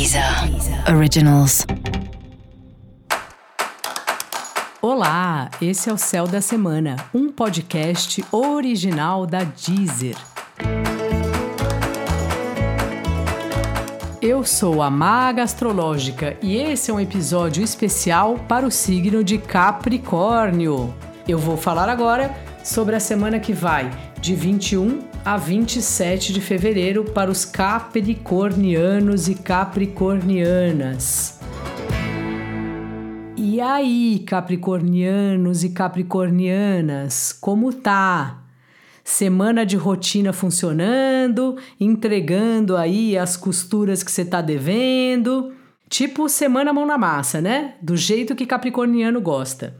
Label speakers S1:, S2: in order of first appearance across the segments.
S1: Deezer Originals.
S2: Olá, esse é o Céu da Semana, um podcast original da Deezer. Eu sou a Maga Astrológica e esse é um episódio especial para o signo de Capricórnio. Eu vou falar agora sobre a semana que vai, de 21 a 27 de fevereiro, para os capricornianos e capricornianas. E aí, capricornianos e capricornianas, como tá? Semana de rotina funcionando, entregando aí as costuras que você tá devendo. Tipo semana mão na massa, né? Do jeito que capricorniano gosta.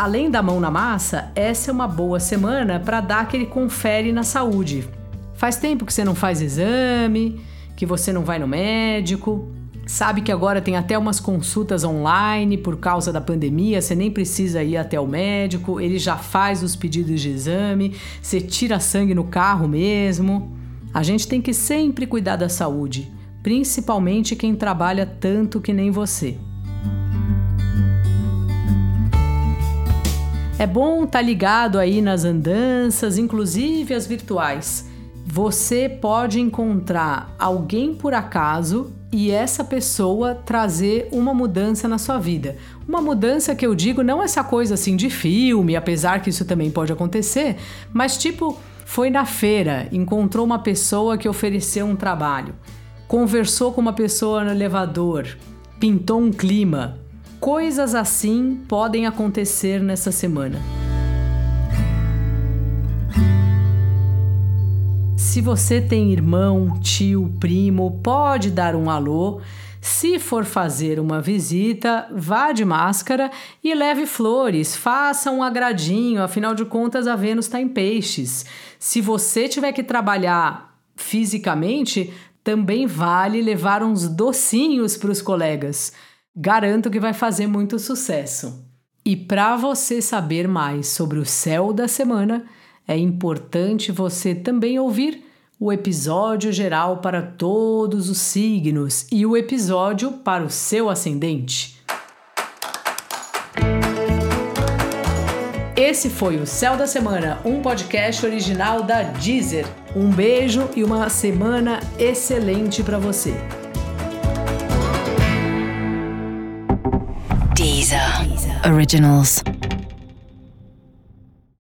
S2: Além da mão na massa, essa é uma boa semana para dar aquele confere na saúde. Faz tempo que você não faz exame, que você não vai no médico. Sabe que agora tem até umas consultas online por causa da pandemia, você nem precisa ir até o médico, ele já faz os pedidos de exame, você tira sangue no carro mesmo. A gente tem que sempre cuidar da saúde, principalmente quem trabalha tanto que nem você. É bom estar tá ligado aí nas andanças, inclusive as virtuais. Você pode encontrar alguém por acaso e essa pessoa trazer uma mudança na sua vida. Uma mudança que eu digo não essa coisa assim de filme, apesar que isso também pode acontecer, mas tipo, foi na feira, encontrou uma pessoa que ofereceu um trabalho, conversou com uma pessoa no elevador, pintou um clima, Coisas assim podem acontecer nessa semana. Se você tem irmão, tio, primo, pode dar um alô. Se for fazer uma visita, vá de máscara e leve flores, faça um agradinho, afinal de contas a Vênus está em peixes. Se você tiver que trabalhar fisicamente, também vale levar uns docinhos para os colegas. Garanto que vai fazer muito sucesso. E para você saber mais sobre o céu da semana, é importante você também ouvir o episódio geral para todos os signos e o episódio para o seu ascendente. Esse foi o Céu da Semana, um podcast original da Deezer. Um beijo e uma semana excelente para você.
S1: Deezer Originals.